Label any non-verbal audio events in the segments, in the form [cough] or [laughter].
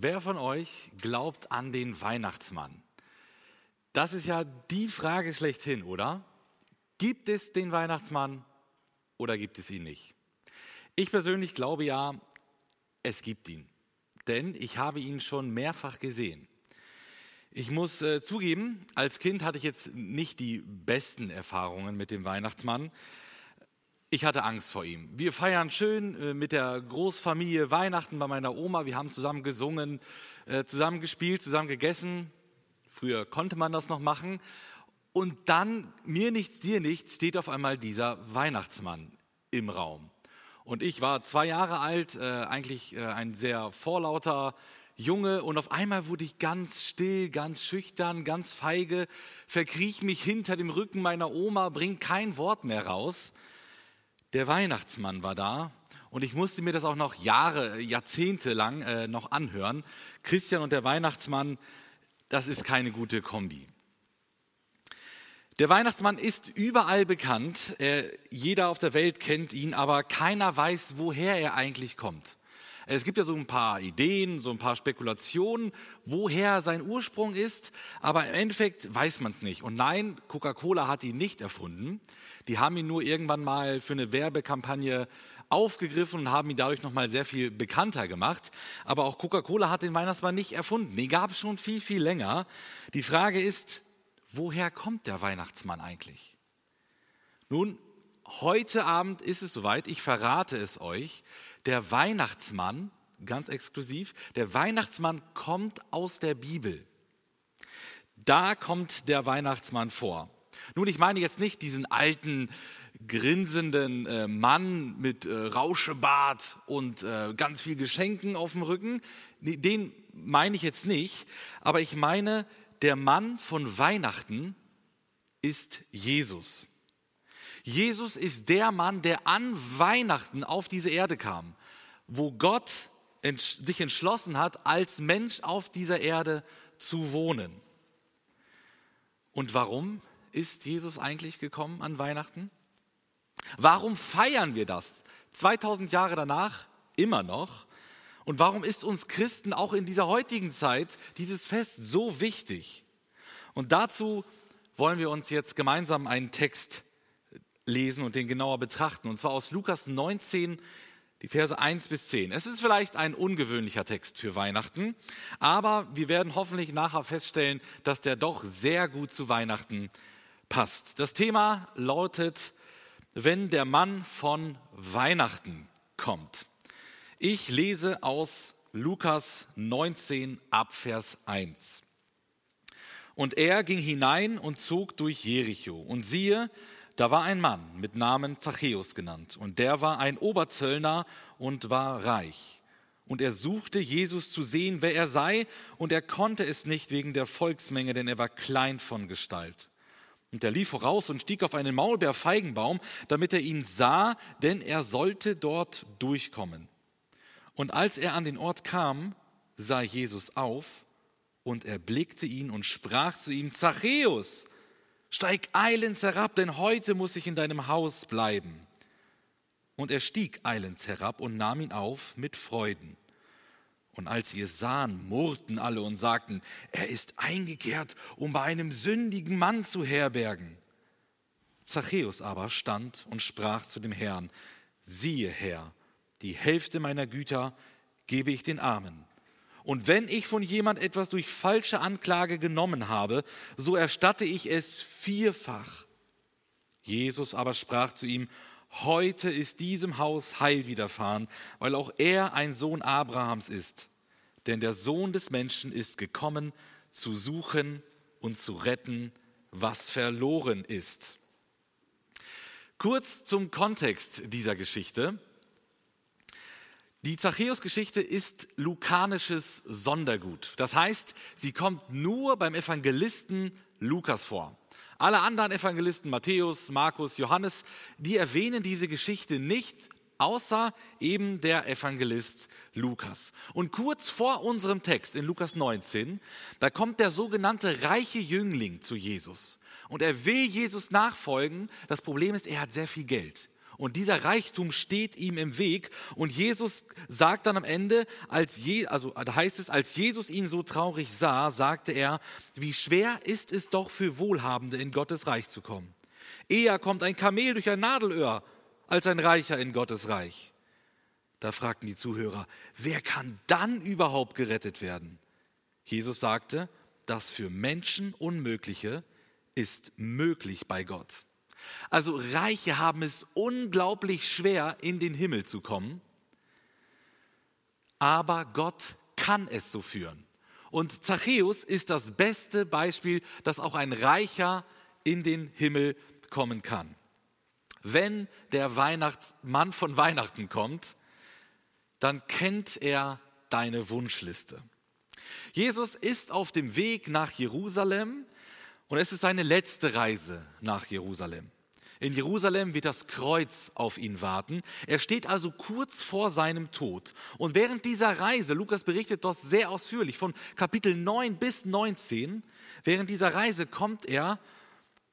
Wer von euch glaubt an den Weihnachtsmann? Das ist ja die Frage schlechthin, oder? Gibt es den Weihnachtsmann oder gibt es ihn nicht? Ich persönlich glaube ja, es gibt ihn, denn ich habe ihn schon mehrfach gesehen. Ich muss äh, zugeben, als Kind hatte ich jetzt nicht die besten Erfahrungen mit dem Weihnachtsmann. Ich hatte Angst vor ihm. Wir feiern schön äh, mit der Großfamilie Weihnachten bei meiner Oma. Wir haben zusammen gesungen, äh, zusammen gespielt, zusammen gegessen. Früher konnte man das noch machen. Und dann, mir nichts, dir nichts, steht auf einmal dieser Weihnachtsmann im Raum. Und ich war zwei Jahre alt, äh, eigentlich ein sehr vorlauter Junge. Und auf einmal wurde ich ganz still, ganz schüchtern, ganz feige, verkriech mich hinter dem Rücken meiner Oma, bring kein Wort mehr raus der Weihnachtsmann war da und ich musste mir das auch noch Jahre, Jahrzehnte lang äh, noch anhören. Christian und der Weihnachtsmann, das ist keine gute Kombi. Der Weihnachtsmann ist überall bekannt, äh, jeder auf der Welt kennt ihn, aber keiner weiß, woher er eigentlich kommt. Es gibt ja so ein paar Ideen, so ein paar Spekulationen, woher sein Ursprung ist, aber im Endeffekt weiß man es nicht. Und nein, Coca-Cola hat ihn nicht erfunden. Die haben ihn nur irgendwann mal für eine Werbekampagne aufgegriffen und haben ihn dadurch nochmal sehr viel bekannter gemacht. Aber auch Coca-Cola hat den Weihnachtsmann nicht erfunden. Den gab es schon viel, viel länger. Die Frage ist, woher kommt der Weihnachtsmann eigentlich? Nun, heute Abend ist es soweit, ich verrate es euch der Weihnachtsmann, ganz exklusiv, der Weihnachtsmann kommt aus der Bibel. Da kommt der Weihnachtsmann vor. Nun, ich meine jetzt nicht diesen alten, grinsenden äh, Mann mit äh, Rauschebart und äh, ganz viel Geschenken auf dem Rücken. Den meine ich jetzt nicht, aber ich meine, der Mann von Weihnachten ist Jesus. Jesus ist der Mann, der an Weihnachten auf diese Erde kam, wo Gott sich entschlossen hat, als Mensch auf dieser Erde zu wohnen. Und warum ist Jesus eigentlich gekommen an Weihnachten? Warum feiern wir das 2000 Jahre danach immer noch? Und warum ist uns Christen auch in dieser heutigen Zeit dieses Fest so wichtig? Und dazu wollen wir uns jetzt gemeinsam einen Text lesen und den genauer betrachten. Und zwar aus Lukas 19, die Verse 1 bis 10. Es ist vielleicht ein ungewöhnlicher Text für Weihnachten, aber wir werden hoffentlich nachher feststellen, dass der doch sehr gut zu Weihnachten passt. Das Thema lautet, wenn der Mann von Weihnachten kommt. Ich lese aus Lukas 19 ab Vers 1. Und er ging hinein und zog durch Jericho. Und siehe, da war ein Mann mit Namen Zachäus genannt, und der war ein Oberzöllner und war reich. Und er suchte Jesus zu sehen, wer er sei, und er konnte es nicht wegen der Volksmenge, denn er war klein von Gestalt. Und er lief voraus und stieg auf einen Maulbeerfeigenbaum, damit er ihn sah, denn er sollte dort durchkommen. Und als er an den Ort kam, sah Jesus auf und erblickte ihn und sprach zu ihm, Zachäus, Steig eilends herab, denn heute muss ich in deinem Haus bleiben. Und er stieg eilends herab und nahm ihn auf mit Freuden. Und als sie es sahen, murrten alle und sagten, er ist eingekehrt, um bei einem sündigen Mann zu herbergen. Zachäus aber stand und sprach zu dem Herrn, siehe Herr, die Hälfte meiner Güter gebe ich den Armen. Und wenn ich von jemand etwas durch falsche Anklage genommen habe, so erstatte ich es vierfach. Jesus aber sprach zu ihm, heute ist diesem Haus Heil widerfahren, weil auch er ein Sohn Abrahams ist. Denn der Sohn des Menschen ist gekommen, zu suchen und zu retten, was verloren ist. Kurz zum Kontext dieser Geschichte. Die Zachäus-Geschichte ist lukanisches Sondergut. Das heißt, sie kommt nur beim Evangelisten Lukas vor. Alle anderen Evangelisten, Matthäus, Markus, Johannes, die erwähnen diese Geschichte nicht, außer eben der Evangelist Lukas. Und kurz vor unserem Text in Lukas 19, da kommt der sogenannte reiche Jüngling zu Jesus. Und er will Jesus nachfolgen. Das Problem ist, er hat sehr viel Geld. Und dieser Reichtum steht ihm im Weg. Und Jesus sagt dann am Ende, als Je, also da heißt es, als Jesus ihn so traurig sah, sagte er, wie schwer ist es doch für Wohlhabende in Gottes Reich zu kommen. Eher kommt ein Kamel durch ein Nadelöhr als ein Reicher in Gottes Reich. Da fragten die Zuhörer, wer kann dann überhaupt gerettet werden? Jesus sagte, das für Menschen Unmögliche ist möglich bei Gott. Also Reiche haben es unglaublich schwer, in den Himmel zu kommen, aber Gott kann es so führen. Und Zachäus ist das beste Beispiel, dass auch ein Reicher in den Himmel kommen kann. Wenn der Weihnachtsmann von Weihnachten kommt, dann kennt er deine Wunschliste. Jesus ist auf dem Weg nach Jerusalem und es ist seine letzte Reise nach Jerusalem. In Jerusalem wird das Kreuz auf ihn warten. Er steht also kurz vor seinem Tod. Und während dieser Reise, Lukas berichtet dort sehr ausführlich von Kapitel 9 bis 19, während dieser Reise kommt er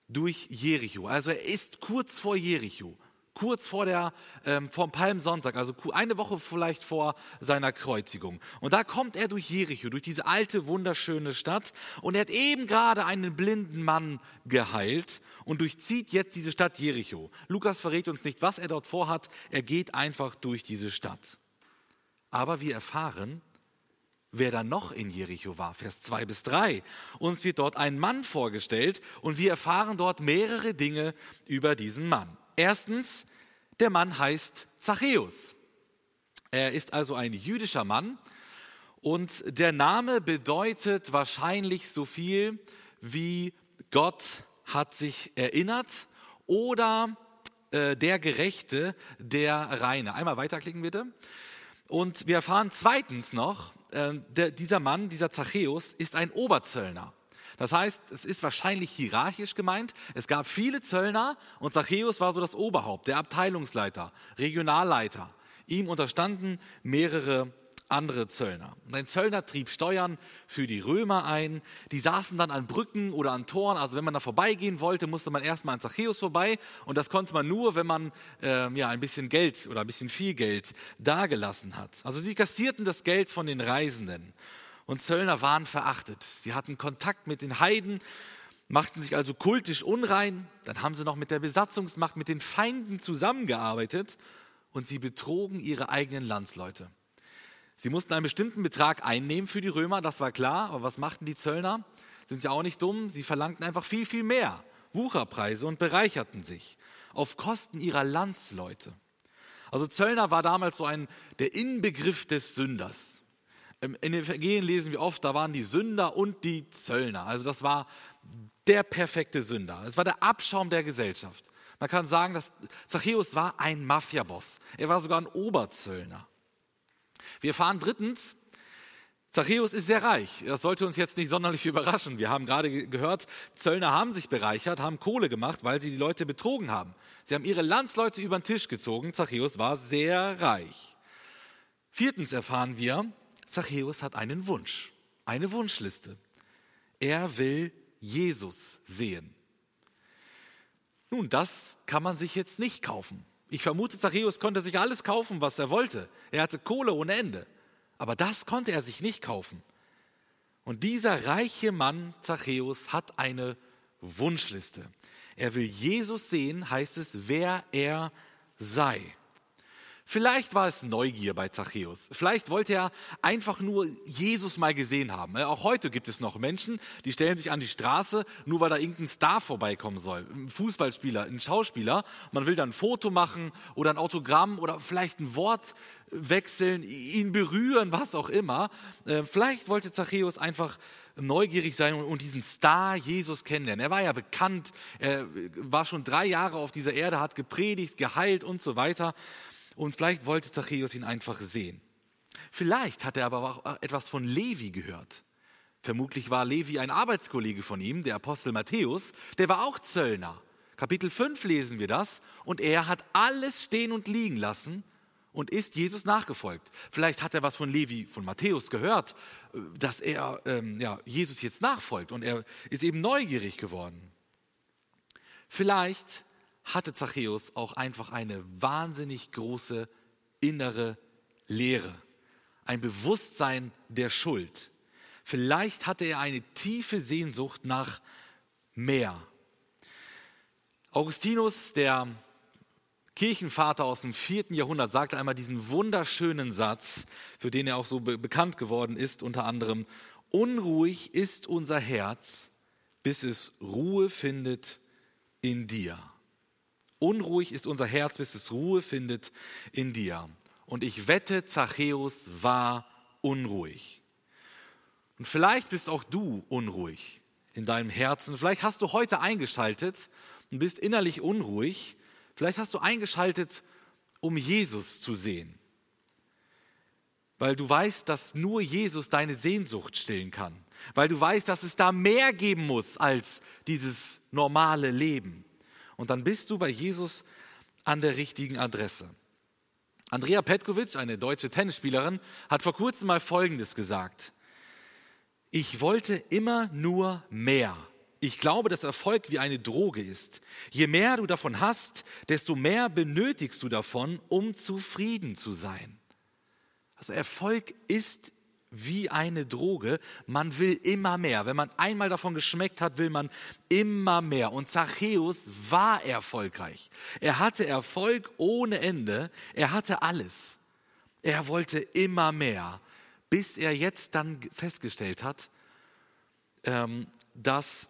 durch Jericho. Also er ist kurz vor Jericho kurz vor, der, ähm, vor dem Palmsonntag, also eine Woche vielleicht vor seiner Kreuzigung. Und da kommt er durch Jericho, durch diese alte, wunderschöne Stadt. Und er hat eben gerade einen blinden Mann geheilt und durchzieht jetzt diese Stadt Jericho. Lukas verrät uns nicht, was er dort vorhat. Er geht einfach durch diese Stadt. Aber wir erfahren, wer da noch in Jericho war. Vers 2 bis 3. Uns wird dort ein Mann vorgestellt und wir erfahren dort mehrere Dinge über diesen Mann. Erstens, der Mann heißt Zachäus. Er ist also ein jüdischer Mann und der Name bedeutet wahrscheinlich so viel wie Gott hat sich erinnert oder äh, der Gerechte, der Reine. Einmal weiterklicken bitte. Und wir erfahren zweitens noch, äh, der, dieser Mann, dieser Zachäus, ist ein Oberzöllner. Das heißt, es ist wahrscheinlich hierarchisch gemeint. Es gab viele Zöllner und Zachäus war so das Oberhaupt, der Abteilungsleiter, Regionalleiter. Ihm unterstanden mehrere andere Zöllner. Ein Zöllner trieb Steuern für die Römer ein. Die saßen dann an Brücken oder an Toren. Also wenn man da vorbeigehen wollte, musste man erstmal an Zachäus vorbei. Und das konnte man nur, wenn man äh, ja, ein bisschen Geld oder ein bisschen viel Geld dagelassen hat. Also sie kassierten das Geld von den Reisenden und Zöllner waren verachtet. Sie hatten Kontakt mit den Heiden, machten sich also kultisch unrein. Dann haben sie noch mit der Besatzungsmacht, mit den Feinden zusammengearbeitet und sie betrogen ihre eigenen Landsleute. Sie mussten einen bestimmten Betrag einnehmen für die Römer, das war klar. Aber was machten die Zöllner? Sind ja auch nicht dumm. Sie verlangten einfach viel, viel mehr. Wucherpreise und bereicherten sich auf Kosten ihrer Landsleute. Also Zöllner war damals so ein der Inbegriff des Sünders. In den Evangelien lesen wir oft, da waren die Sünder und die Zöllner. Also das war der perfekte Sünder. Es war der Abschaum der Gesellschaft. Man kann sagen, dass Zachäus war ein Mafiaboss. Er war sogar ein Oberzöllner. Wir erfahren drittens, Zachäus ist sehr reich. Das sollte uns jetzt nicht sonderlich [laughs] überraschen. Wir haben gerade gehört, Zöllner haben sich bereichert, haben Kohle gemacht, weil sie die Leute betrogen haben. Sie haben ihre Landsleute über den Tisch gezogen. Zachäus war sehr reich. Viertens erfahren wir, Zachäus hat einen Wunsch, eine Wunschliste. Er will Jesus sehen. Nun, das kann man sich jetzt nicht kaufen. Ich vermute, Zachäus konnte sich alles kaufen, was er wollte. Er hatte Kohle ohne Ende. Aber das konnte er sich nicht kaufen. Und dieser reiche Mann, Zachäus, hat eine Wunschliste. Er will Jesus sehen, heißt es, wer er sei. Vielleicht war es Neugier bei Zachäus. Vielleicht wollte er einfach nur Jesus mal gesehen haben. Auch heute gibt es noch Menschen, die stellen sich an die Straße, nur weil da irgendein Star vorbeikommen soll. Ein Fußballspieler, ein Schauspieler. Man will dann ein Foto machen oder ein Autogramm oder vielleicht ein Wort wechseln, ihn berühren, was auch immer. Äh, vielleicht wollte Zachäus einfach neugierig sein und diesen Star Jesus kennenlernen. Er war ja bekannt, er war schon drei Jahre auf dieser Erde, hat gepredigt, geheilt und so weiter. Und vielleicht wollte Zachäus ihn einfach sehen. Vielleicht hat er aber auch etwas von Levi gehört. Vermutlich war Levi ein Arbeitskollege von ihm, der Apostel Matthäus, der war auch Zöllner. Kapitel 5 lesen wir das und er hat alles stehen und liegen lassen und ist Jesus nachgefolgt. Vielleicht hat er was von Levi, von Matthäus gehört, dass er ähm, ja, Jesus jetzt nachfolgt und er ist eben neugierig geworden. Vielleicht hatte Zachäus auch einfach eine wahnsinnig große innere Leere, ein Bewusstsein der Schuld. Vielleicht hatte er eine tiefe Sehnsucht nach mehr. Augustinus, der Kirchenvater aus dem vierten Jahrhundert, sagte einmal diesen wunderschönen Satz, für den er auch so be bekannt geworden ist, unter anderem, unruhig ist unser Herz, bis es Ruhe findet in dir. Unruhig ist unser Herz, bis es Ruhe findet in dir. Und ich wette, Zachäus war unruhig. Und vielleicht bist auch du unruhig in deinem Herzen. Vielleicht hast du heute eingeschaltet und bist innerlich unruhig. Vielleicht hast du eingeschaltet, um Jesus zu sehen. Weil du weißt, dass nur Jesus deine Sehnsucht stillen kann. Weil du weißt, dass es da mehr geben muss als dieses normale Leben. Und dann bist du bei Jesus an der richtigen Adresse. Andrea Petkovic, eine deutsche Tennisspielerin, hat vor kurzem mal Folgendes gesagt. Ich wollte immer nur mehr. Ich glaube, dass Erfolg wie eine Droge ist. Je mehr du davon hast, desto mehr benötigst du davon, um zufrieden zu sein. Also Erfolg ist wie eine Droge. Man will immer mehr. Wenn man einmal davon geschmeckt hat, will man immer mehr. Und Zachäus war erfolgreich. Er hatte Erfolg ohne Ende. Er hatte alles. Er wollte immer mehr, bis er jetzt dann festgestellt hat, ähm, dass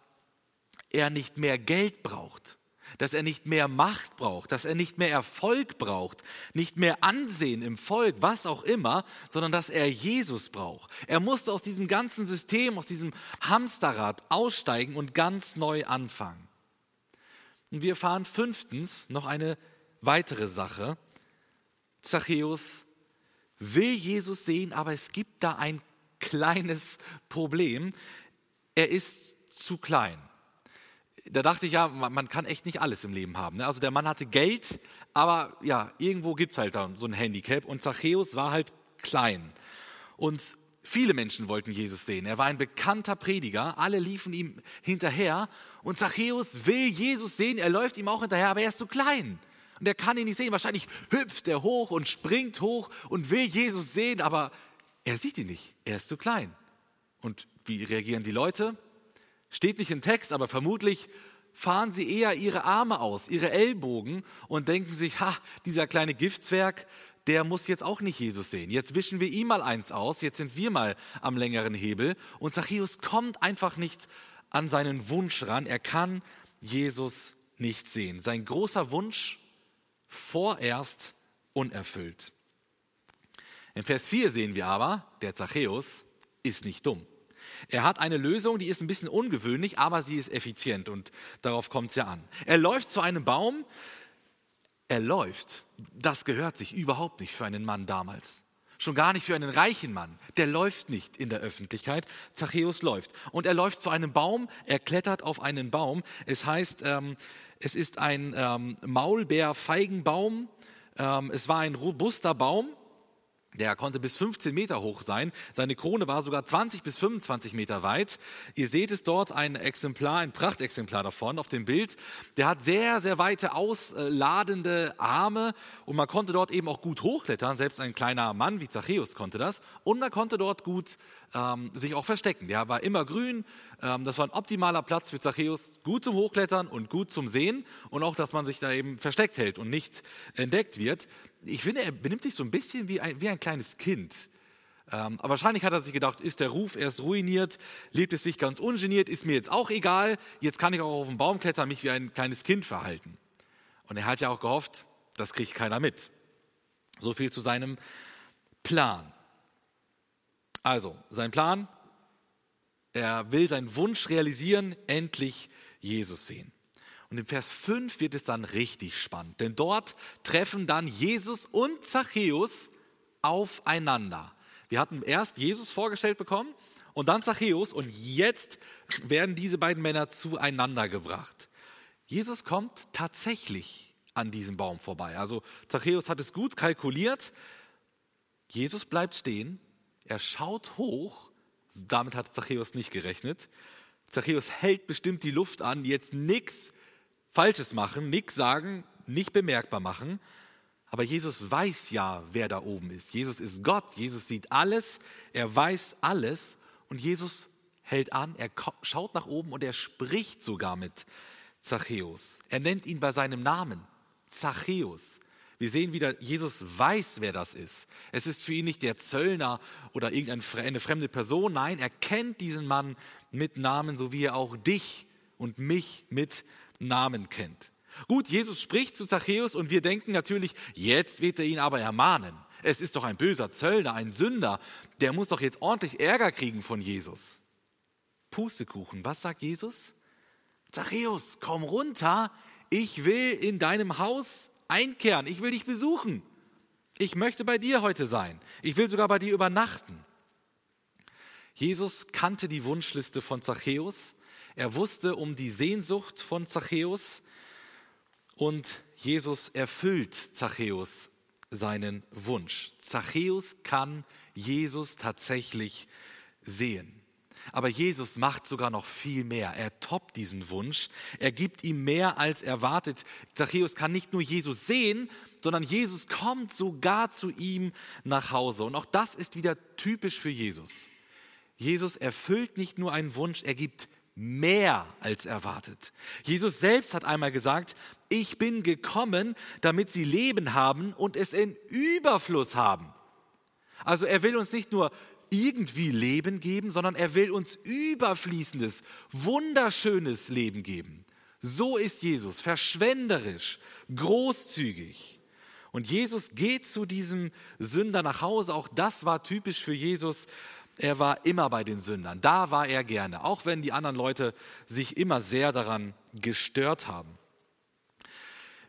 er nicht mehr Geld braucht dass er nicht mehr Macht braucht, dass er nicht mehr Erfolg braucht, nicht mehr Ansehen im Volk, was auch immer, sondern dass er Jesus braucht. Er musste aus diesem ganzen System, aus diesem Hamsterrad aussteigen und ganz neu anfangen. Und wir erfahren fünftens noch eine weitere Sache. Zachäus will Jesus sehen, aber es gibt da ein kleines Problem. Er ist zu klein da dachte ich ja, man kann echt nicht alles im Leben haben. Ne? Also der Mann hatte Geld, aber ja, irgendwo gibt es halt da so ein Handicap. Und Zachäus war halt klein. Und viele Menschen wollten Jesus sehen. Er war ein bekannter Prediger, alle liefen ihm hinterher. Und Zachäus will Jesus sehen, er läuft ihm auch hinterher, aber er ist zu klein. Und er kann ihn nicht sehen. Wahrscheinlich hüpft er hoch und springt hoch und will Jesus sehen, aber er sieht ihn nicht. Er ist zu klein. Und wie reagieren die Leute? Steht nicht im Text, aber vermutlich fahren sie eher ihre Arme aus, ihre Ellbogen und denken sich, ha, dieser kleine Giftzwerg, der muss jetzt auch nicht Jesus sehen. Jetzt wischen wir ihm mal eins aus, jetzt sind wir mal am längeren Hebel. Und Zachäus kommt einfach nicht an seinen Wunsch ran. Er kann Jesus nicht sehen. Sein großer Wunsch vorerst unerfüllt. In Vers 4 sehen wir aber, der Zachäus ist nicht dumm. Er hat eine Lösung, die ist ein bisschen ungewöhnlich, aber sie ist effizient und darauf kommt es ja an. Er läuft zu einem Baum, er läuft. Das gehört sich überhaupt nicht für einen Mann damals. Schon gar nicht für einen reichen Mann. Der läuft nicht in der Öffentlichkeit. Zachäus läuft. Und er läuft zu einem Baum, er klettert auf einen Baum. Es heißt, ähm, es ist ein ähm, Maulbeerfeigenbaum. Ähm, es war ein robuster Baum der konnte bis 15 Meter hoch sein. Seine Krone war sogar 20 bis 25 Meter weit. Ihr seht es dort, ein Exemplar, ein Prachtexemplar davon auf dem Bild. Der hat sehr, sehr weite, ausladende Arme und man konnte dort eben auch gut hochklettern. Selbst ein kleiner Mann wie Zachäus konnte das. Und man konnte dort gut ähm, sich auch verstecken. Der war immer grün. Ähm, das war ein optimaler Platz für Zachäus. Gut zum Hochklettern und gut zum Sehen. Und auch, dass man sich da eben versteckt hält und nicht entdeckt wird ich finde, er benimmt sich so ein bisschen wie ein, wie ein kleines Kind. Ähm, aber wahrscheinlich hat er sich gedacht, ist der Ruf erst ruiniert, lebt es sich ganz ungeniert, ist mir jetzt auch egal, jetzt kann ich auch auf den Baum klettern, mich wie ein kleines Kind verhalten. Und er hat ja auch gehofft, das kriegt keiner mit. So viel zu seinem Plan. Also, sein Plan, er will seinen Wunsch realisieren, endlich Jesus sehen. Und im Vers 5 wird es dann richtig spannend, denn dort treffen dann Jesus und Zachäus aufeinander. Wir hatten erst Jesus vorgestellt bekommen und dann Zachäus und jetzt werden diese beiden Männer zueinander gebracht. Jesus kommt tatsächlich an diesem Baum vorbei. Also Zachäus hat es gut kalkuliert. Jesus bleibt stehen, er schaut hoch, damit hat Zachäus nicht gerechnet. Zachäus hält bestimmt die Luft an, jetzt nichts Falsches machen, nichts sagen, nicht bemerkbar machen. Aber Jesus weiß ja, wer da oben ist. Jesus ist Gott, Jesus sieht alles, er weiß alles und Jesus hält an, er schaut nach oben und er spricht sogar mit Zachäus. Er nennt ihn bei seinem Namen, Zachäus. Wir sehen wieder, Jesus weiß, wer das ist. Es ist für ihn nicht der Zöllner oder irgendeine fremde Person. Nein, er kennt diesen Mann mit Namen, so wie er auch dich und mich mit Namen kennt. Gut, Jesus spricht zu Zachäus und wir denken natürlich, jetzt wird er ihn aber ermahnen. Es ist doch ein böser Zöllner, ein Sünder, der muss doch jetzt ordentlich Ärger kriegen von Jesus. Pustekuchen, was sagt Jesus? Zachäus, komm runter, ich will in deinem Haus einkehren, ich will dich besuchen. Ich möchte bei dir heute sein. Ich will sogar bei dir übernachten. Jesus kannte die Wunschliste von Zachäus. Er wusste um die Sehnsucht von Zachäus. Und Jesus erfüllt Zachäus seinen Wunsch. Zachäus kann Jesus tatsächlich sehen. Aber Jesus macht sogar noch viel mehr. Er toppt diesen Wunsch. Er gibt ihm mehr als erwartet. Zachäus kann nicht nur Jesus sehen, sondern Jesus kommt sogar zu ihm nach Hause. Und auch das ist wieder typisch für Jesus. Jesus erfüllt nicht nur einen Wunsch, er gibt mehr als erwartet. Jesus selbst hat einmal gesagt, ich bin gekommen, damit sie Leben haben und es in Überfluss haben. Also er will uns nicht nur irgendwie Leben geben, sondern er will uns überfließendes, wunderschönes Leben geben. So ist Jesus, verschwenderisch, großzügig. Und Jesus geht zu diesem Sünder nach Hause. Auch das war typisch für Jesus. Er war immer bei den Sündern. Da war er gerne, auch wenn die anderen Leute sich immer sehr daran gestört haben.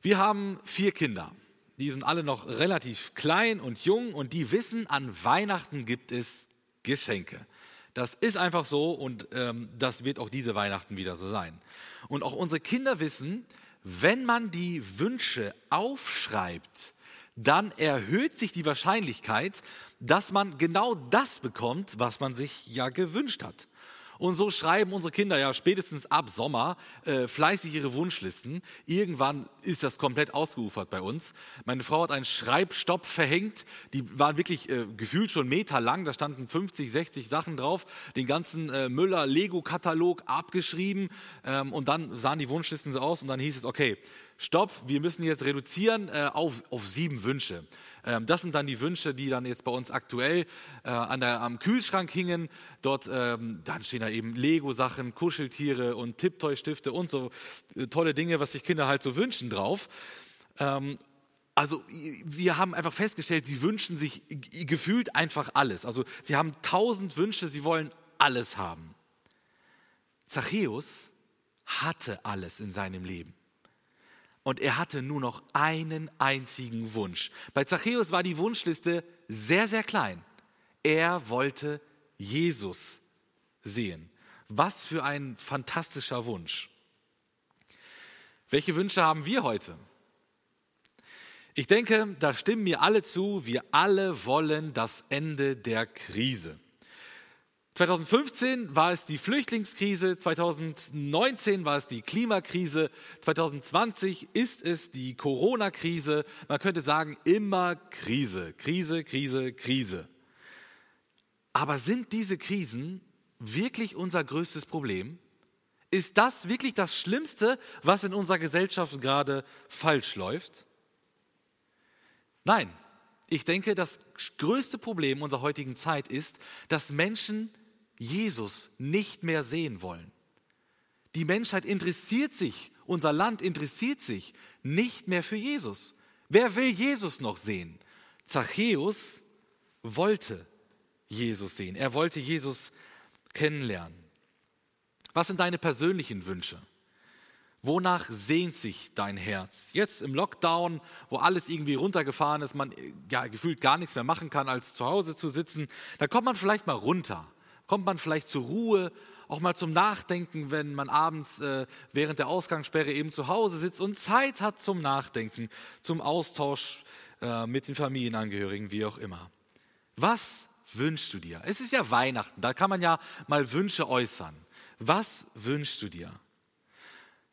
Wir haben vier Kinder. Die sind alle noch relativ klein und jung und die wissen, an Weihnachten gibt es Geschenke. Das ist einfach so und ähm, das wird auch diese Weihnachten wieder so sein. Und auch unsere Kinder wissen, wenn man die Wünsche aufschreibt, dann erhöht sich die Wahrscheinlichkeit, dass man genau das bekommt, was man sich ja gewünscht hat. Und so schreiben unsere Kinder ja spätestens ab Sommer äh, fleißig ihre Wunschlisten. Irgendwann ist das komplett ausgeufert bei uns. Meine Frau hat einen Schreibstopp verhängt. Die waren wirklich äh, gefühlt schon Meter lang. Da standen 50, 60 Sachen drauf. Den ganzen äh, Müller-Lego-Katalog abgeschrieben. Ähm, und dann sahen die Wunschlisten so aus. Und dann hieß es, okay, stopp, wir müssen jetzt reduzieren äh, auf, auf sieben Wünsche. Ähm, das sind dann die Wünsche, die dann jetzt bei uns aktuell äh, an der, am Kühlschrank hingen. Dort ähm, dann stehen da eben Lego-Sachen, Kuscheltiere und Tipptoy-Stifte und so äh, tolle Dinge, was sich Kinder halt so wünschen drauf. Ähm, also wir haben einfach festgestellt, sie wünschen sich gefühlt einfach alles. Also sie haben tausend Wünsche, sie wollen alles haben. Zachäus hatte alles in seinem Leben und er hatte nur noch einen einzigen Wunsch. Bei Zachäus war die Wunschliste sehr, sehr klein. Er wollte Jesus sehen. Was für ein fantastischer Wunsch. Welche Wünsche haben wir heute? Ich denke, da stimmen mir alle zu, wir alle wollen das Ende der Krise. 2015 war es die Flüchtlingskrise, 2019 war es die Klimakrise, 2020 ist es die Corona-Krise. Man könnte sagen, immer Krise, Krise, Krise, Krise. Aber sind diese Krisen wirklich unser größtes Problem? Ist das wirklich das Schlimmste, was in unserer Gesellschaft gerade falsch läuft? Nein, ich denke, das größte Problem unserer heutigen Zeit ist, dass Menschen Jesus nicht mehr sehen wollen. Die Menschheit interessiert sich, unser Land interessiert sich nicht mehr für Jesus. Wer will Jesus noch sehen? Zachäus wollte Jesus sehen. Er wollte Jesus kennenlernen. Was sind deine persönlichen Wünsche? Wonach sehnt sich dein Herz? Jetzt im Lockdown, wo alles irgendwie runtergefahren ist, man ja, gefühlt gar nichts mehr machen kann, als zu Hause zu sitzen, da kommt man vielleicht mal runter kommt man vielleicht zur Ruhe, auch mal zum Nachdenken, wenn man abends äh, während der Ausgangssperre eben zu Hause sitzt und Zeit hat zum Nachdenken, zum Austausch äh, mit den Familienangehörigen, wie auch immer. Was wünschst du dir? Es ist ja Weihnachten, da kann man ja mal Wünsche äußern. Was wünschst du dir?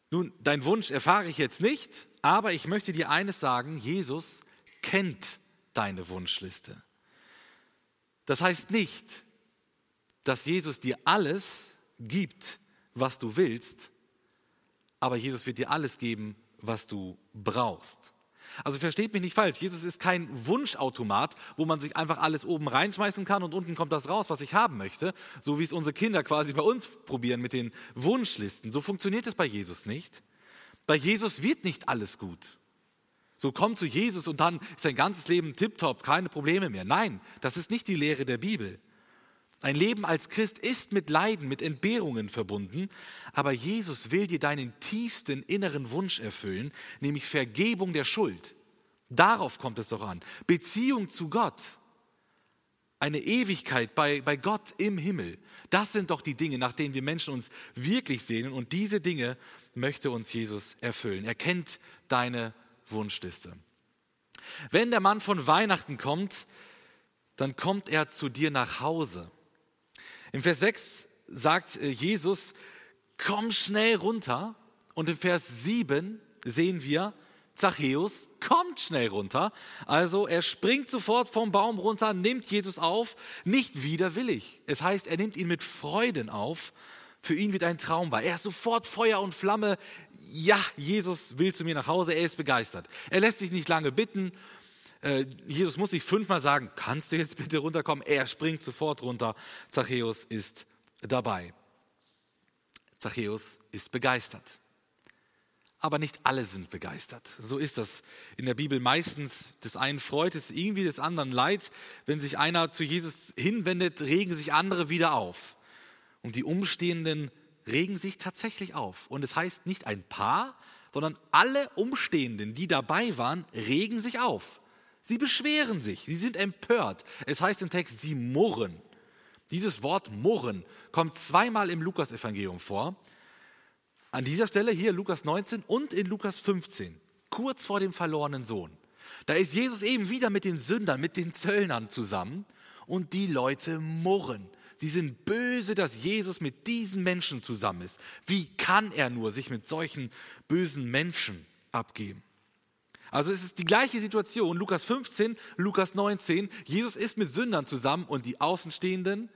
Nun, dein Wunsch erfahre ich jetzt nicht, aber ich möchte dir eines sagen, Jesus kennt deine Wunschliste. Das heißt nicht, dass Jesus dir alles gibt, was du willst, aber Jesus wird dir alles geben, was du brauchst. Also versteht mich nicht falsch, Jesus ist kein Wunschautomat, wo man sich einfach alles oben reinschmeißen kann und unten kommt das raus, was ich haben möchte, so wie es unsere Kinder quasi bei uns probieren mit den Wunschlisten. So funktioniert es bei Jesus nicht. Bei Jesus wird nicht alles gut. So komm zu Jesus und dann ist dein ganzes Leben tiptop, keine Probleme mehr. Nein, das ist nicht die Lehre der Bibel. Ein Leben als Christ ist mit Leiden, mit Entbehrungen verbunden, aber Jesus will dir deinen tiefsten inneren Wunsch erfüllen, nämlich Vergebung der Schuld. Darauf kommt es doch an. Beziehung zu Gott, eine Ewigkeit bei, bei Gott im Himmel. Das sind doch die Dinge, nach denen wir Menschen uns wirklich sehnen und diese Dinge möchte uns Jesus erfüllen. Er kennt deine Wunschliste. Wenn der Mann von Weihnachten kommt, dann kommt er zu dir nach Hause. Im Vers 6 sagt äh, Jesus, komm schnell runter. Und im Vers 7 sehen wir, Zachäus kommt schnell runter. Also er springt sofort vom Baum runter, nimmt Jesus auf, nicht widerwillig. Es heißt, er nimmt ihn mit Freuden auf. Für ihn wird ein Traum wahr. Er ist sofort Feuer und Flamme. Ja, Jesus will zu mir nach Hause. Er ist begeistert. Er lässt sich nicht lange bitten. Äh, Jesus muss nicht fünfmal sagen, kannst du jetzt bitte runterkommen? Er springt sofort runter. Zachäus ist dabei. Zachäus ist begeistert. Aber nicht alle sind begeistert. So ist das in der Bibel meistens. Des einen freut es irgendwie, des anderen leid. Wenn sich einer zu Jesus hinwendet, regen sich andere wieder auf. Und die Umstehenden regen sich tatsächlich auf. Und es heißt nicht ein paar, sondern alle Umstehenden, die dabei waren, regen sich auf. Sie beschweren sich, sie sind empört. Es heißt im Text, sie murren. Dieses Wort murren kommt zweimal im Lukas-Evangelium vor. An dieser Stelle hier Lukas 19 und in Lukas 15, kurz vor dem verlorenen Sohn. Da ist Jesus eben wieder mit den Sündern, mit den Zöllnern zusammen und die Leute murren. Sie sind böse, dass Jesus mit diesen Menschen zusammen ist. Wie kann er nur sich mit solchen bösen Menschen abgeben? Also es ist die gleiche Situation, Lukas 15, Lukas 19. Jesus ist mit Sündern zusammen und die Außenstehenden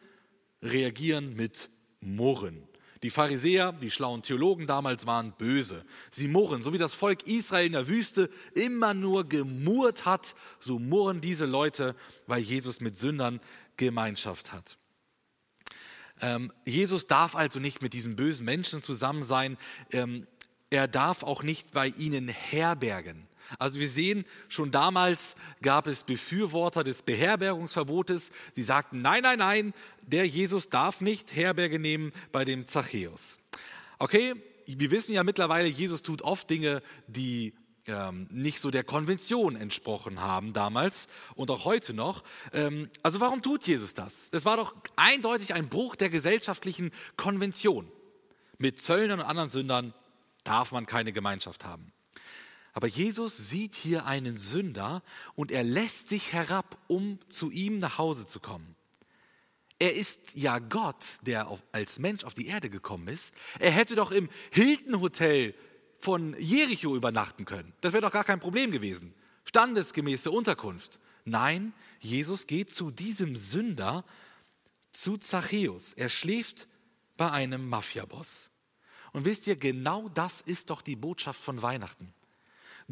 reagieren mit Murren. Die Pharisäer, die schlauen Theologen damals waren böse. Sie murren, so wie das Volk Israel in der Wüste immer nur gemurrt hat, so murren diese Leute, weil Jesus mit Sündern Gemeinschaft hat. Ähm, Jesus darf also nicht mit diesen bösen Menschen zusammen sein. Ähm, er darf auch nicht bei ihnen herbergen. Also wir sehen, schon damals gab es Befürworter des Beherbergungsverbotes. Sie sagten, nein, nein, nein, der Jesus darf nicht Herberge nehmen bei dem Zachäus. Okay, wir wissen ja mittlerweile, Jesus tut oft Dinge, die ähm, nicht so der Konvention entsprochen haben damals und auch heute noch. Ähm, also warum tut Jesus das? Das war doch eindeutig ein Bruch der gesellschaftlichen Konvention. Mit Zöllnern und anderen Sündern darf man keine Gemeinschaft haben. Aber Jesus sieht hier einen Sünder und er lässt sich herab, um zu ihm nach Hause zu kommen. Er ist ja Gott, der als Mensch auf die Erde gekommen ist. Er hätte doch im Hilton Hotel von Jericho übernachten können. Das wäre doch gar kein Problem gewesen. Standesgemäße Unterkunft. Nein, Jesus geht zu diesem Sünder, zu Zachäus. Er schläft bei einem Mafiaboss. Und wisst ihr, genau das ist doch die Botschaft von Weihnachten.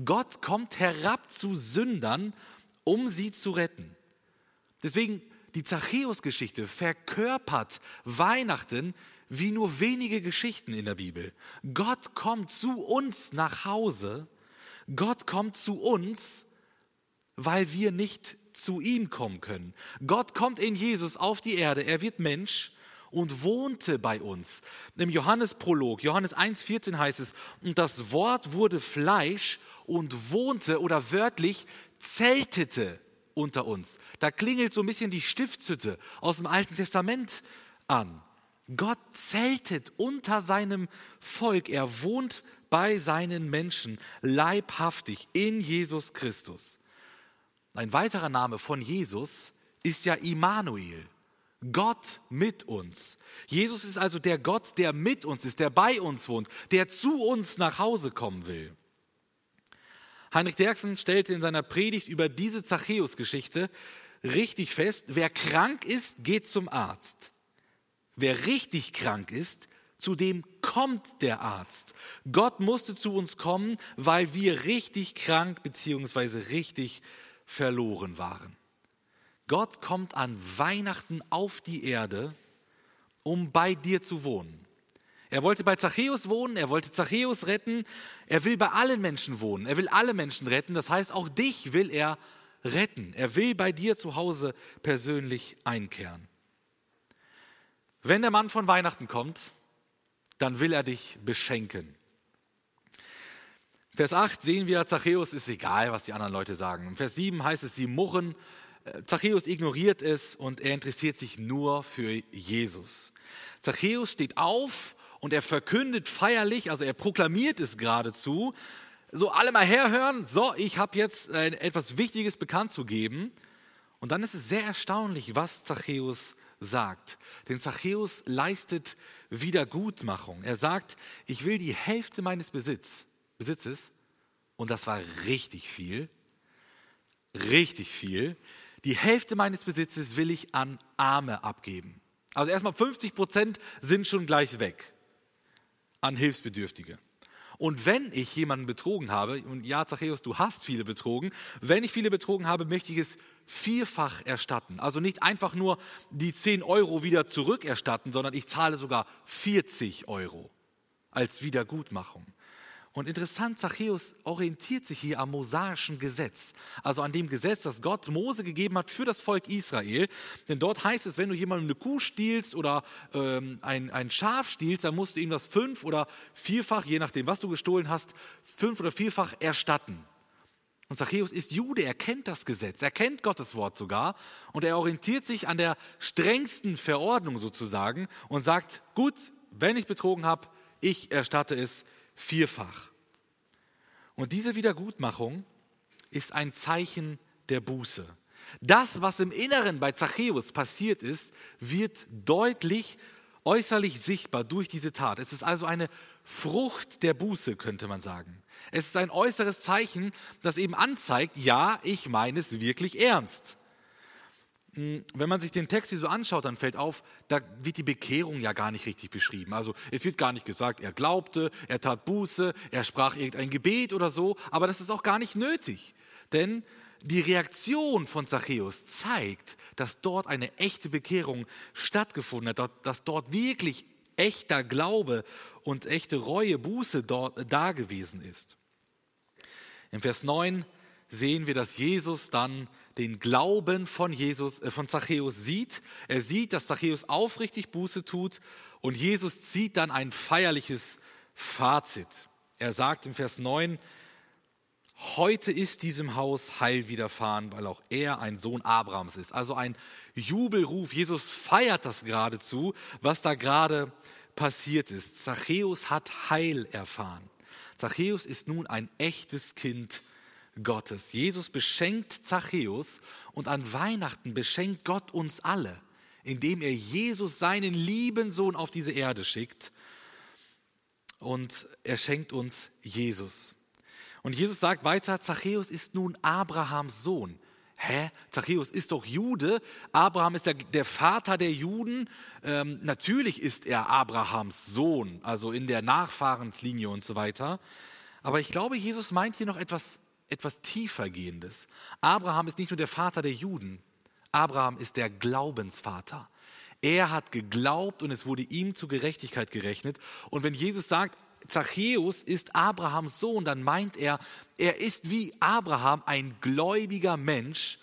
Gott kommt herab zu Sündern, um sie zu retten. Deswegen die Zachäus-Geschichte verkörpert Weihnachten wie nur wenige Geschichten in der Bibel. Gott kommt zu uns nach Hause. Gott kommt zu uns, weil wir nicht zu ihm kommen können. Gott kommt in Jesus auf die Erde. Er wird Mensch und wohnte bei uns. Im Johannesprolog, Johannes 1,14 heißt es, und das Wort wurde Fleisch und wohnte oder wörtlich zeltete unter uns. Da klingelt so ein bisschen die Stiftshütte aus dem Alten Testament an. Gott zeltet unter seinem Volk. Er wohnt bei seinen Menschen leibhaftig in Jesus Christus. Ein weiterer Name von Jesus ist ja Immanuel, Gott mit uns. Jesus ist also der Gott, der mit uns ist, der bei uns wohnt, der zu uns nach Hause kommen will. Heinrich Derksen stellte in seiner Predigt über diese Zachäus-Geschichte richtig fest, wer krank ist, geht zum Arzt. Wer richtig krank ist, zu dem kommt der Arzt. Gott musste zu uns kommen, weil wir richtig krank bzw. richtig verloren waren. Gott kommt an Weihnachten auf die Erde, um bei dir zu wohnen. Er wollte bei Zachäus wohnen, er wollte Zachäus retten, er will bei allen Menschen wohnen, er will alle Menschen retten, das heißt auch dich will er retten. Er will bei dir zu Hause persönlich einkehren. Wenn der Mann von Weihnachten kommt, dann will er dich beschenken. Vers 8 sehen wir, Zachäus ist egal, was die anderen Leute sagen. Vers 7 heißt es, sie murren. Zachäus ignoriert es und er interessiert sich nur für Jesus. Zachäus steht auf und er verkündet feierlich, also er proklamiert es geradezu, so alle mal herhören, so, ich habe jetzt äh, etwas Wichtiges bekannt zu geben. Und dann ist es sehr erstaunlich, was Zachäus sagt. Denn Zachäus leistet Wiedergutmachung. Er sagt, ich will die Hälfte meines Besitz, Besitzes, und das war richtig viel, richtig viel, die Hälfte meines Besitzes will ich an Arme abgeben. Also erstmal 50 Prozent sind schon gleich weg an Hilfsbedürftige. Und wenn ich jemanden betrogen habe, und ja, Zachäus, du hast viele betrogen, wenn ich viele betrogen habe, möchte ich es vierfach erstatten. Also nicht einfach nur die 10 Euro wieder zurückerstatten, sondern ich zahle sogar 40 Euro als Wiedergutmachung. Und interessant, Zachäus orientiert sich hier am mosaischen Gesetz, also an dem Gesetz, das Gott Mose gegeben hat für das Volk Israel. Denn dort heißt es, wenn du jemandem eine Kuh stiehlst oder ähm, ein, ein Schaf stiehlst, dann musst du ihm das fünf oder vierfach, je nachdem, was du gestohlen hast, fünf oder vierfach erstatten. Und Zachäus ist Jude, er kennt das Gesetz, er kennt Gottes Wort sogar und er orientiert sich an der strengsten Verordnung sozusagen und sagt, gut, wenn ich betrogen habe, ich erstatte es vierfach. Und diese Wiedergutmachung ist ein Zeichen der Buße. Das, was im Inneren bei Zachäus passiert ist, wird deutlich äußerlich sichtbar durch diese Tat. Es ist also eine Frucht der Buße, könnte man sagen. Es ist ein äußeres Zeichen, das eben anzeigt, ja, ich meine es wirklich ernst. Hm, wenn man sich den Text hier so anschaut, dann fällt auf, da wird die Bekehrung ja gar nicht richtig beschrieben. Also es wird gar nicht gesagt, er glaubte, er tat Buße, er sprach irgendein Gebet oder so, aber das ist auch gar nicht nötig. Denn die Reaktion von Zachäus zeigt, dass dort eine echte Bekehrung stattgefunden hat, dass dort wirklich echter Glaube und echte Reue, Buße dort da gewesen ist. Im Vers 9 sehen wir, dass Jesus dann den Glauben von Jesus, äh, von Zachäus sieht. Er sieht, dass Zachäus aufrichtig Buße tut und Jesus zieht dann ein feierliches Fazit. Er sagt im Vers 9, heute ist diesem Haus Heil widerfahren, weil auch er ein Sohn Abrahams ist. Also ein Jubelruf. Jesus feiert das geradezu, was da gerade passiert ist. Zachäus hat Heil erfahren. Zachäus ist nun ein echtes Kind Gottes. Jesus beschenkt Zachäus und an Weihnachten beschenkt Gott uns alle, indem er Jesus, seinen lieben Sohn, auf diese Erde schickt. Und er schenkt uns Jesus. Und Jesus sagt weiter, Zachäus ist nun Abrahams Sohn. Hä? Zachäus ist doch Jude. Abraham ist der, der Vater der Juden. Ähm, natürlich ist er Abrahams Sohn, also in der Nachfahrenslinie und so weiter. Aber ich glaube, Jesus meint hier noch etwas etwas tiefer gehendes. Abraham ist nicht nur der Vater der Juden, Abraham ist der Glaubensvater. Er hat geglaubt und es wurde ihm zur Gerechtigkeit gerechnet. Und wenn Jesus sagt, Zachäus ist Abrahams Sohn, dann meint er, er ist wie Abraham ein gläubiger Mensch,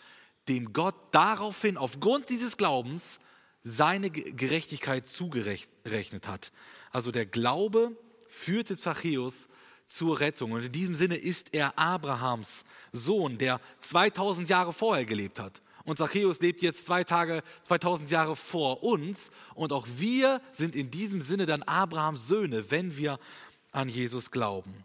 dem Gott daraufhin, aufgrund dieses Glaubens, seine Gerechtigkeit zugerechnet hat. Also der Glaube führte Zachäus zur Rettung. Und in diesem Sinne ist er Abrahams Sohn, der 2000 Jahre vorher gelebt hat. Und Zachäus lebt jetzt zwei Tage, 2000 Jahre vor uns. Und auch wir sind in diesem Sinne dann Abrahams Söhne, wenn wir an Jesus glauben.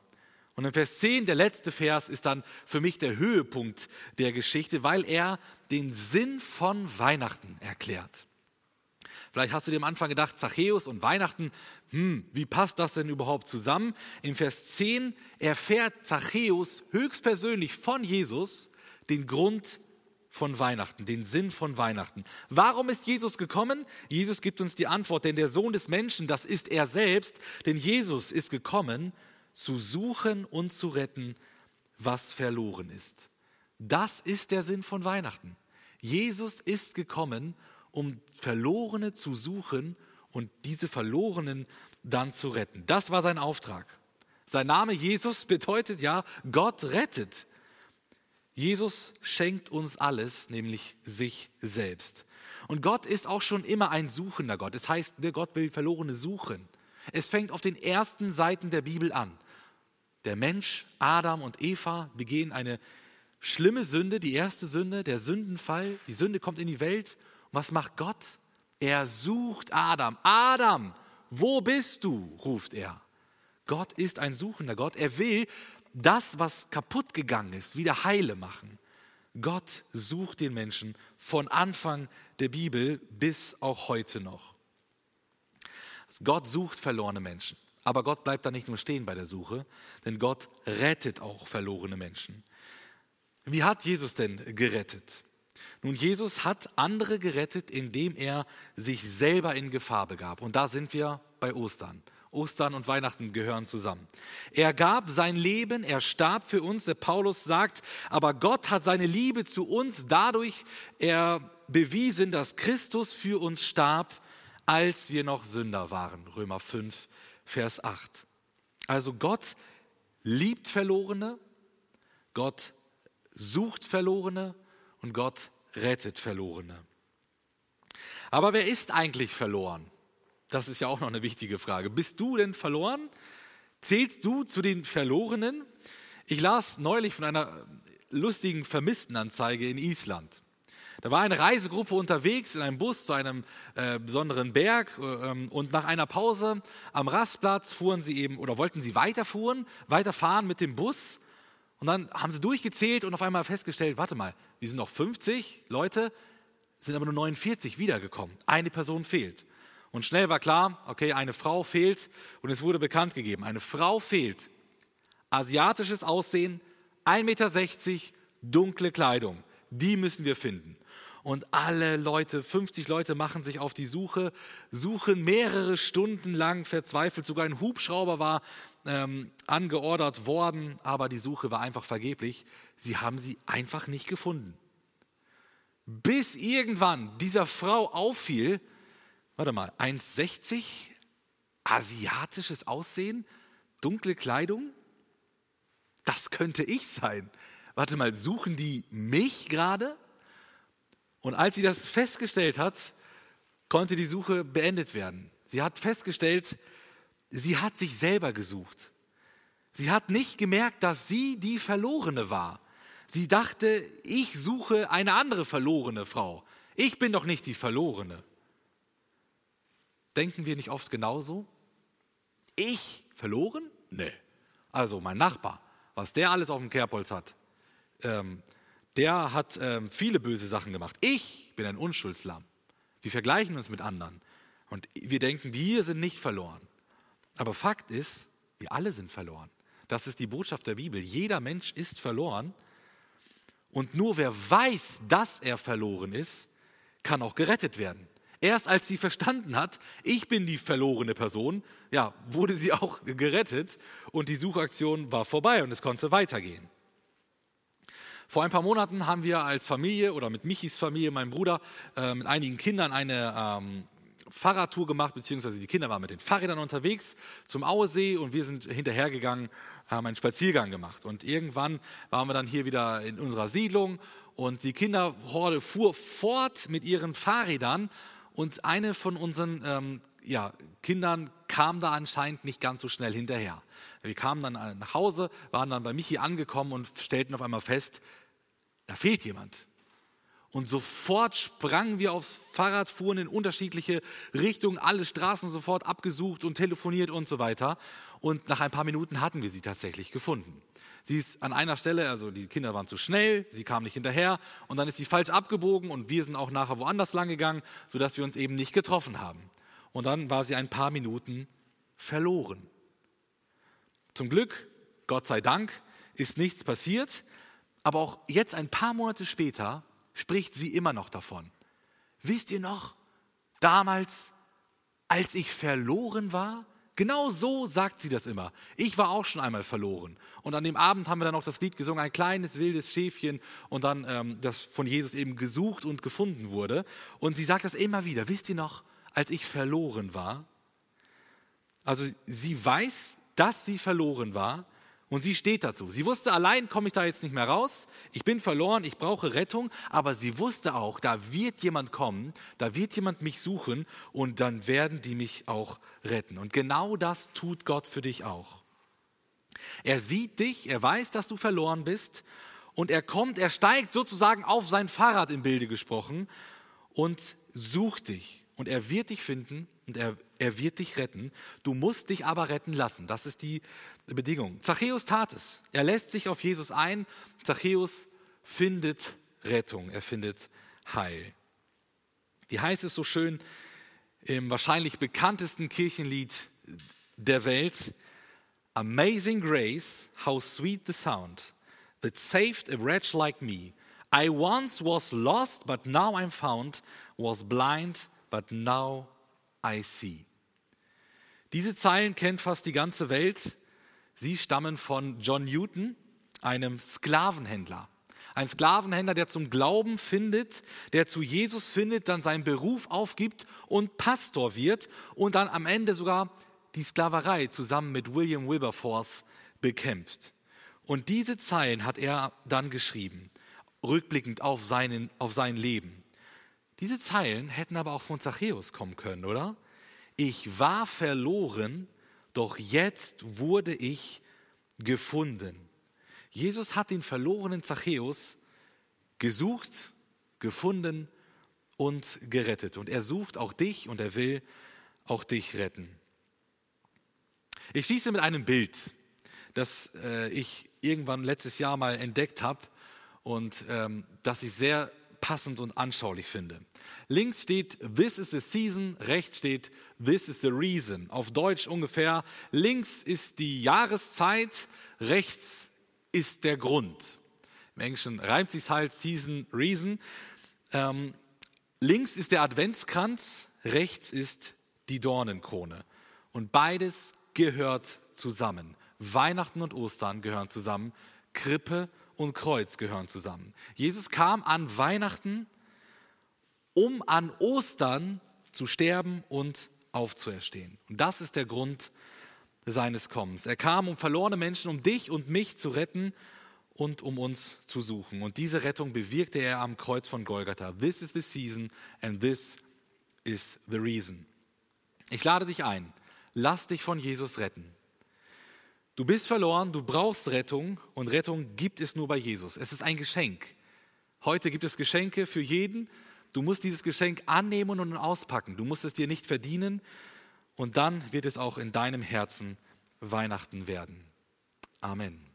Und in Vers 10, der letzte Vers, ist dann für mich der Höhepunkt der Geschichte, weil er den Sinn von Weihnachten erklärt. Vielleicht hast du dir am Anfang gedacht, Zachäus und Weihnachten, hm, wie passt das denn überhaupt zusammen? Im Vers 10 erfährt Zachäus höchstpersönlich von Jesus den Grund von Weihnachten, den Sinn von Weihnachten. Warum ist Jesus gekommen? Jesus gibt uns die Antwort, denn der Sohn des Menschen, das ist er selbst, denn Jesus ist gekommen, zu suchen und zu retten, was verloren ist. Das ist der Sinn von Weihnachten. Jesus ist gekommen, um Verlorene zu suchen und diese Verlorenen dann zu retten. Das war sein Auftrag. Sein Name Jesus bedeutet ja, Gott rettet. Jesus schenkt uns alles, nämlich sich selbst. Und Gott ist auch schon immer ein suchender Gott. Das heißt, Gott will Verlorene suchen. Es fängt auf den ersten Seiten der Bibel an. Der Mensch, Adam und Eva begehen eine schlimme Sünde, die erste Sünde, der Sündenfall. Die Sünde kommt in die Welt. Was macht Gott? Er sucht Adam. Adam, wo bist du? ruft er. Gott ist ein suchender Gott. Er will das, was kaputt gegangen ist, wieder heile machen. Gott sucht den Menschen von Anfang der Bibel bis auch heute noch. Gott sucht verlorene Menschen. Aber Gott bleibt da nicht nur stehen bei der Suche, denn Gott rettet auch verlorene Menschen. Wie hat Jesus denn gerettet? Nun, Jesus hat andere gerettet, indem er sich selber in Gefahr begab. Und da sind wir bei Ostern. Ostern und Weihnachten gehören zusammen. Er gab sein Leben, er starb für uns. Der Paulus sagt, aber Gott hat seine Liebe zu uns dadurch er bewiesen, dass Christus für uns starb, als wir noch Sünder waren. Römer 5, Vers 8. Also Gott liebt Verlorene, Gott sucht Verlorene und Gott rettet Verlorene. Aber wer ist eigentlich verloren? Das ist ja auch noch eine wichtige Frage. Bist du denn verloren? Zählst du zu den Verlorenen? Ich las neulich von einer lustigen Vermisstenanzeige in Island. Da war eine Reisegruppe unterwegs in einem Bus zu einem äh, besonderen Berg äh, ähm, und nach einer Pause am Rastplatz fuhren sie eben oder wollten sie weiterfuhren, weiterfahren mit dem Bus und dann haben sie durchgezählt und auf einmal festgestellt, warte mal, wir sind noch 50 Leute, sind aber nur 49 wiedergekommen. Eine Person fehlt. Und schnell war klar, okay, eine Frau fehlt und es wurde bekannt gegeben, eine Frau fehlt. Asiatisches Aussehen, 1,60 Meter, dunkle Kleidung, die müssen wir finden. Und alle Leute, 50 Leute machen sich auf die Suche, suchen mehrere Stunden lang verzweifelt. Sogar ein Hubschrauber war ähm, angeordert worden, aber die Suche war einfach vergeblich. Sie haben sie einfach nicht gefunden. Bis irgendwann dieser Frau auffiel, warte mal, 1,60, asiatisches Aussehen, dunkle Kleidung, das könnte ich sein. Warte mal, suchen die mich gerade? Und als sie das festgestellt hat, konnte die Suche beendet werden. Sie hat festgestellt, sie hat sich selber gesucht. Sie hat nicht gemerkt, dass sie die Verlorene war. Sie dachte, ich suche eine andere verlorene Frau. Ich bin doch nicht die Verlorene. Denken wir nicht oft genauso? Ich verloren? Nee. Also mein Nachbar, was der alles auf dem Kerbholz hat, ähm, der hat ähm, viele böse Sachen gemacht. Ich bin ein Unschuldslamm. Wir vergleichen uns mit anderen und wir denken, wir sind nicht verloren. Aber Fakt ist, wir alle sind verloren. Das ist die Botschaft der Bibel. Jeder Mensch ist verloren und nur wer weiß, dass er verloren ist, kann auch gerettet werden. Erst als sie verstanden hat, ich bin die verlorene Person, ja, wurde sie auch gerettet und die Suchaktion war vorbei und es konnte weitergehen. Vor ein paar Monaten haben wir als Familie oder mit Michis Familie, meinem Bruder, äh, mit einigen Kindern eine ähm, Fahrradtour gemacht, beziehungsweise die Kinder waren mit den Fahrrädern unterwegs zum Auesee und wir sind hinterhergegangen, haben einen Spaziergang gemacht. Und irgendwann waren wir dann hier wieder in unserer Siedlung und die Kinderhorde fuhr fort mit ihren Fahrrädern und eine von unseren ähm, ja, Kindern kam da anscheinend nicht ganz so schnell hinterher. Wir kamen dann nach Hause, waren dann bei Michi angekommen und stellten auf einmal fest, da fehlt jemand. Und sofort sprangen wir aufs Fahrrad, fuhren in unterschiedliche Richtungen, alle Straßen sofort abgesucht und telefoniert und so weiter. Und nach ein paar Minuten hatten wir sie tatsächlich gefunden. Sie ist an einer Stelle, also die Kinder waren zu schnell, sie kam nicht hinterher und dann ist sie falsch abgebogen und wir sind auch nachher woanders lang gegangen, sodass wir uns eben nicht getroffen haben. Und dann war sie ein paar Minuten verloren. Zum Glück, Gott sei Dank, ist nichts passiert, aber auch jetzt ein paar Monate später spricht sie immer noch davon. Wisst ihr noch, damals, als ich verloren war? Genau so sagt sie das immer. Ich war auch schon einmal verloren. Und an dem Abend haben wir dann noch das Lied gesungen, ein kleines wildes Schäfchen und dann ähm, das von Jesus eben gesucht und gefunden wurde. Und sie sagt das immer wieder. Wisst ihr noch, als ich verloren war? Also sie weiß, dass sie verloren war und sie steht dazu. Sie wusste, allein komme ich da jetzt nicht mehr raus. Ich bin verloren, ich brauche Rettung. Aber sie wusste auch, da wird jemand kommen, da wird jemand mich suchen und dann werden die mich auch retten. Und genau das tut Gott für dich auch. Er sieht dich, er weiß, dass du verloren bist und er kommt, er steigt sozusagen auf sein Fahrrad im Bilde gesprochen und sucht dich. Und er wird dich finden und er, er wird dich retten. Du musst dich aber retten lassen. Das ist die Bedingung. Zachäus tat es. Er lässt sich auf Jesus ein. Zachäus findet Rettung. Er findet Heil. Wie heißt es so schön im wahrscheinlich bekanntesten Kirchenlied der Welt? Amazing grace, how sweet the sound that saved a wretch like me. I once was lost, but now I'm found, was blind, but now I see. Diese Zeilen kennt fast die ganze Welt. Sie stammen von John Newton, einem Sklavenhändler. Ein Sklavenhändler, der zum Glauben findet, der zu Jesus findet, dann seinen Beruf aufgibt und Pastor wird und dann am Ende sogar die Sklaverei zusammen mit William Wilberforce bekämpft. Und diese Zeilen hat er dann geschrieben, rückblickend auf, seinen, auf sein Leben. Diese Zeilen hätten aber auch von Zachäus kommen können, oder? Ich war verloren, doch jetzt wurde ich gefunden. Jesus hat den verlorenen Zachäus gesucht, gefunden und gerettet. Und er sucht auch dich und er will auch dich retten. Ich schließe mit einem Bild, das äh, ich irgendwann letztes Jahr mal entdeckt habe und ähm, das ich sehr passend und anschaulich finde. Links steht This is the season, rechts steht This is the reason. Auf Deutsch ungefähr, links ist die Jahreszeit, rechts ist der Grund. Im Englischen reimt sich halt Season, Reason. Ähm, links ist der Adventskranz, rechts ist die Dornenkrone. Und beides gehört zusammen. Weihnachten und Ostern gehören zusammen. Krippe und Kreuz gehören zusammen. Jesus kam an Weihnachten, um an Ostern zu sterben und aufzuerstehen. Und das ist der Grund seines Kommens. Er kam, um verlorene Menschen, um dich und mich zu retten und um uns zu suchen. Und diese Rettung bewirkte er am Kreuz von Golgatha. This is the season and this is the reason. Ich lade dich ein, lass dich von Jesus retten. Du bist verloren, du brauchst Rettung und Rettung gibt es nur bei Jesus. Es ist ein Geschenk. Heute gibt es Geschenke für jeden. Du musst dieses Geschenk annehmen und auspacken. Du musst es dir nicht verdienen und dann wird es auch in deinem Herzen Weihnachten werden. Amen.